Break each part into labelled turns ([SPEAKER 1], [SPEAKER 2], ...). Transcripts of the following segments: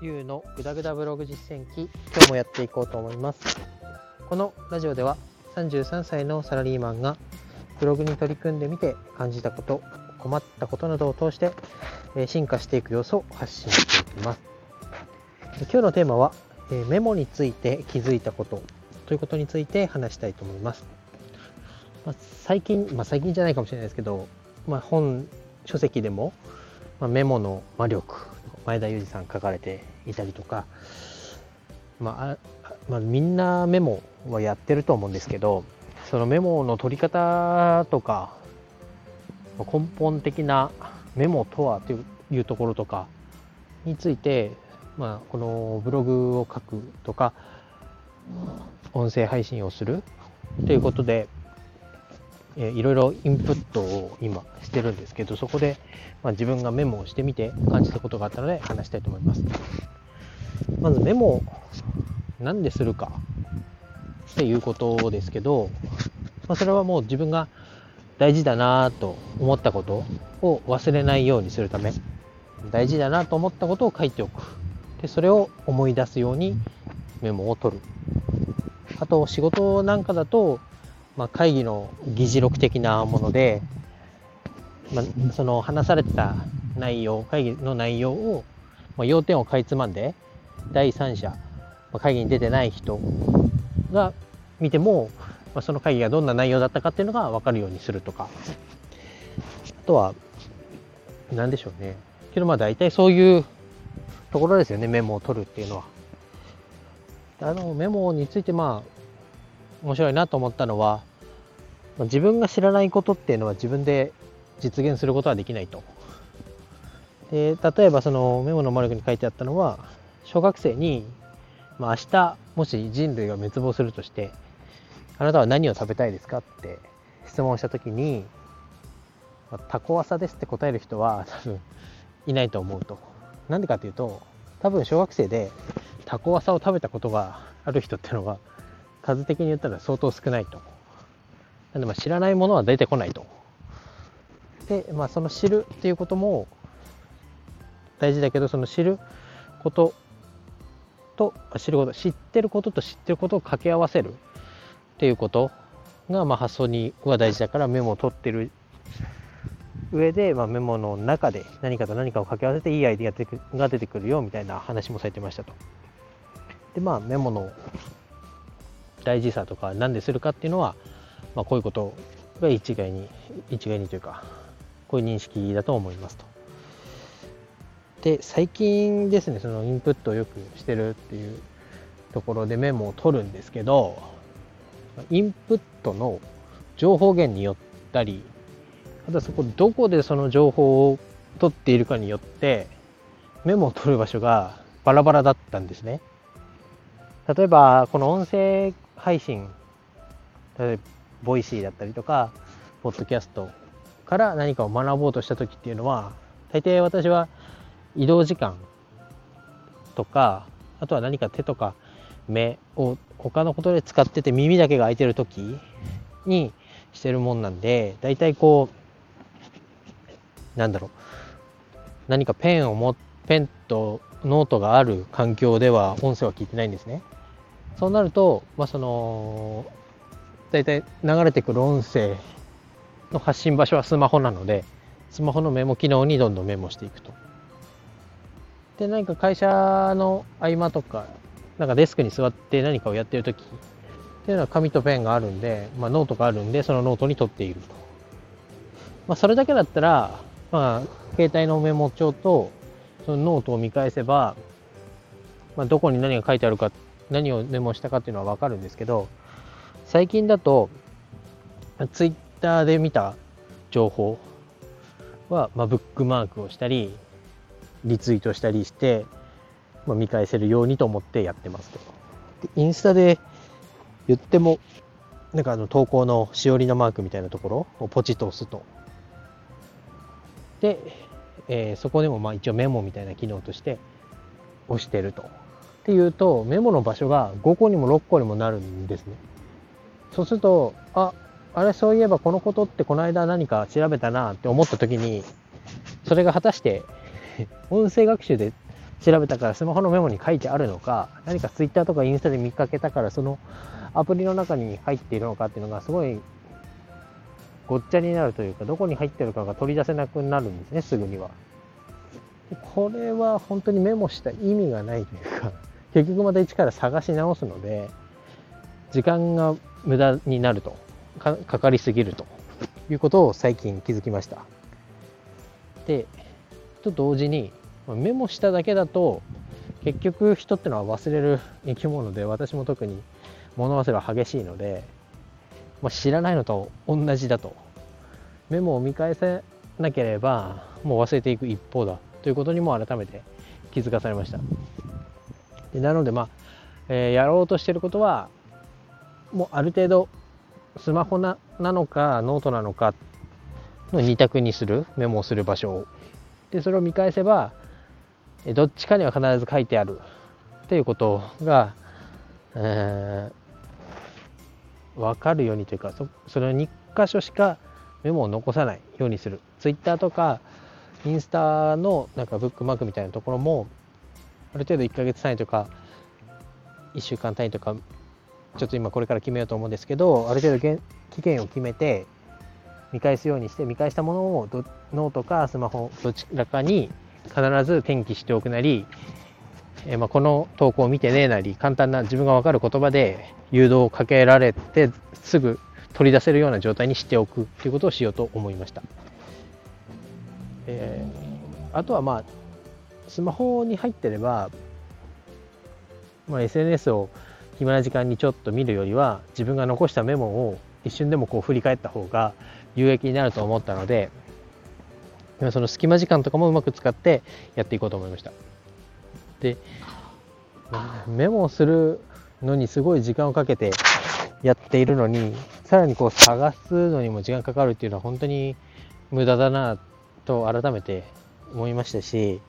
[SPEAKER 1] ゆうのぐだぐだブログ実践記今日もやっていこうと思います。このラジオでは33歳のサラリーマンがブログに取り組んでみて感じたこと困ったことなどを通してえ進化していく様子を発信していきます。今日のテーマはえメモについて気づいたことということについて話したいと思います、まあ最近、まあ、最近じゃないかもしれないですけど、まあ、本書籍でも、まあメモの魔力前田裕二さん書かれていたりとか、まあまあ、みんなメモはやってると思うんですけどそのメモの取り方とか根本的なメモとはといういうところとかについて、まあ、このブログを書くとか音声配信をするということで、えーいろいろインプットを今してるんですけどそこで、まあ、自分がメモをしてみて感じたことがあったので話したいと思います。まずメモを何でするかっていうことですけど、まあ、それはもう自分が大事だなと思ったことを忘れないようにするため大事だなと思ったことを書いておく。でそれを思い出すようにメモを取る。あと仕事なんかだと、まあ、会議の議事録的なもので、まあ、その話されてた内容会議の内容を、まあ、要点をかいつまんで第三者、まあ会議に出てない人が見ても、まあ、その会議がどんな内容だったかっていうのが分かるようにするとか。あとは何でしょうね。けどまあ大体そういうところですよね。メモを取るっていうのは。あのメモについてまあ面白いなと思ったのは自分が知らないことっていうのは自分で実現することはできないと。で例えばそのメモの魔力に書いてあったのは小学生に、まあ、明日もし人類が滅亡するとしてあなたは何を食べたいですかって質問した時に、まあタコワサですって答える人は多分いないと思うと。なんでかっていうと多分小学生でタコワサを食べたことがある人っていうのは数的に言ったら相当少ないと。なんでまあ知らないものは出てこないとでまあその知るっていうことも大事だけどその知ることと知ること知ってることと知ってることを掛け合わせるっていうことがまあ発想には大事だからメモを取ってる上で、まあ、メモの中で何かと何かを掛け合わせていいアイディアが出てくるよみたいな話もされてましたと。でまあメモの大事さとか何でするかっていうのは、まあ、こういうことが一概に一概にというかこういう認識だと思いますと。で最近ですねそのインプットをよくしてるっていうところでメモを取るんですけどインプットの情報源によったりあとはそこどこでその情報を取っているかによってメモを取る場所がバラバラだったんですね。例えばこの音声配信例え Voicy だったりとかポッドキャストから何かを学ぼうとした時っていうのは大抵私は移動時間とかあとは何か手とか目を他のことで使ってて耳だけが開いてる時にしてるもんなんで大体こうなんだろう何かペンを持ペンとノートがある環境では音声は聞いてないんですね。そうなると、まあ、その大体流れてくる音声の発信場所はスマホなのでスマホのメモ機能にどんどんメモしていくと。で何か会社の合間とかなんかデスクに座って何かをやってる時っていうのは紙とペンがあるんで、まあ、ノートがあるんでそのノートに取っていると。まあ、それだけだったら、まあ、携帯のメモ帳とそのノートを見返せば、まあ、どこに何が書いてあるか何をメモしたかっていうのは分かるんですけど最近だとツイッターで見た情報は、まあ、ブックマークをしたりリツイートしたりして、まあ、見返せるようにと思ってやってますと。でインスタで言ってもなんかあの投稿のしおりのマークみたいなところをポチッと押すと。で、えーそこでもまあ一応メモみたいな機能として押してると。っていうとメモの場所が5個にも6個にもなるんですね。そうすると、あ、あれそういえばこのことってこの間何か調べたなって思った時に、それが果たして 音声学習で調べたからスマホのメモに書いてあるのか何か Twitter とかインスタで見かけたからそのアプリの中に入っているのかっていうのがすごいごっちゃになるというかどこに入ってるかが取り出せなくなるんですねすぐには。これは本当にメモした意味がないというか結局また一から探し直すので時間が無駄になると。かかりすぎると。いうことを最近気づきました。でと同時にメモしただけだと結局人ってのは忘れる生き物で私も特に物忘れは激しいので、まあ、知らないのと同じだと。メモを見返せなければもう忘れていく一方だ。ということにも改めて気づかされました。でなのでまあ、えー、やろうとしてることはもうある程度スマホなのかノートなのかの2択にするメモをする場所をでそれを見返せばどっちかには必ず書いてあるっていうことが、えー、分かるようにというかそその2箇所しかメモを残さない。ようにす。る Twitter とかインスタのなんかブックマークみたいなところもある程度1ヶ月単位とか1週間単位とかちょっと今これから決めようと思うんですけどある程度期限を決めて見返すようにして見返したものをノートかスマホどちらかに必ず転記しておくなり、えー、まあ、この投稿を見てねなり簡単な自分が分かる言葉で誘導をかけられてすぐ取り出せるような状態にしておくということをしようと思いました。えー、あとはまあスマホに入ってれば、まあ、SNS を暇な時間にちょっと見るよりは自分が残したメモを一瞬でもこう振り返った方が有益になると思ったのでその隙間時間とかもうまく使ってやっていこうと思いました。でメモをするのにすごい時間をかけてやっているのにさらにこう探すのにも時間かかるっていうのは本当に無駄だなと改めて思いましたし、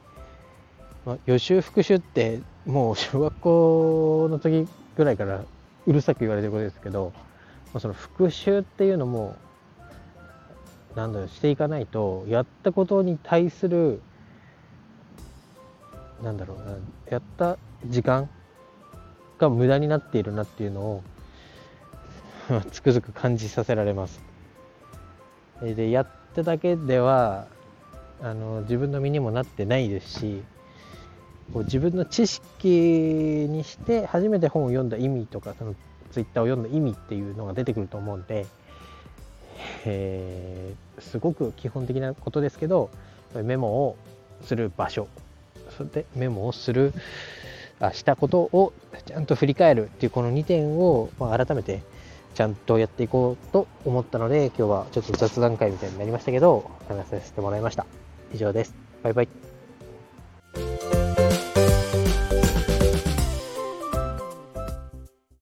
[SPEAKER 1] ま、予習復習ってもう小学校の時ぐらいからうるさく言われてることですけど、まあ、その復習っていうのもなんだろうしていかないとやったことに対するなんだろうなやった時間が無駄になっているなっていうのを つくづく感じさせられます。でやっただけではあの自分の身にもなってないですしこう自分の知識にして初めて本を読んだ意味とかそのツイッターを読んだ意味っていうのが出てくると思うんで、えー、すごく基本的なことですけどメモをする場所それでメモをするあしたことをちゃんと振り返るっていうこの2点を、まあ、改めてちゃんとやっていこうと思ったので今日はちょっと雑談会みたいになりましたけど話させてもらいました。以上です。バイバイ。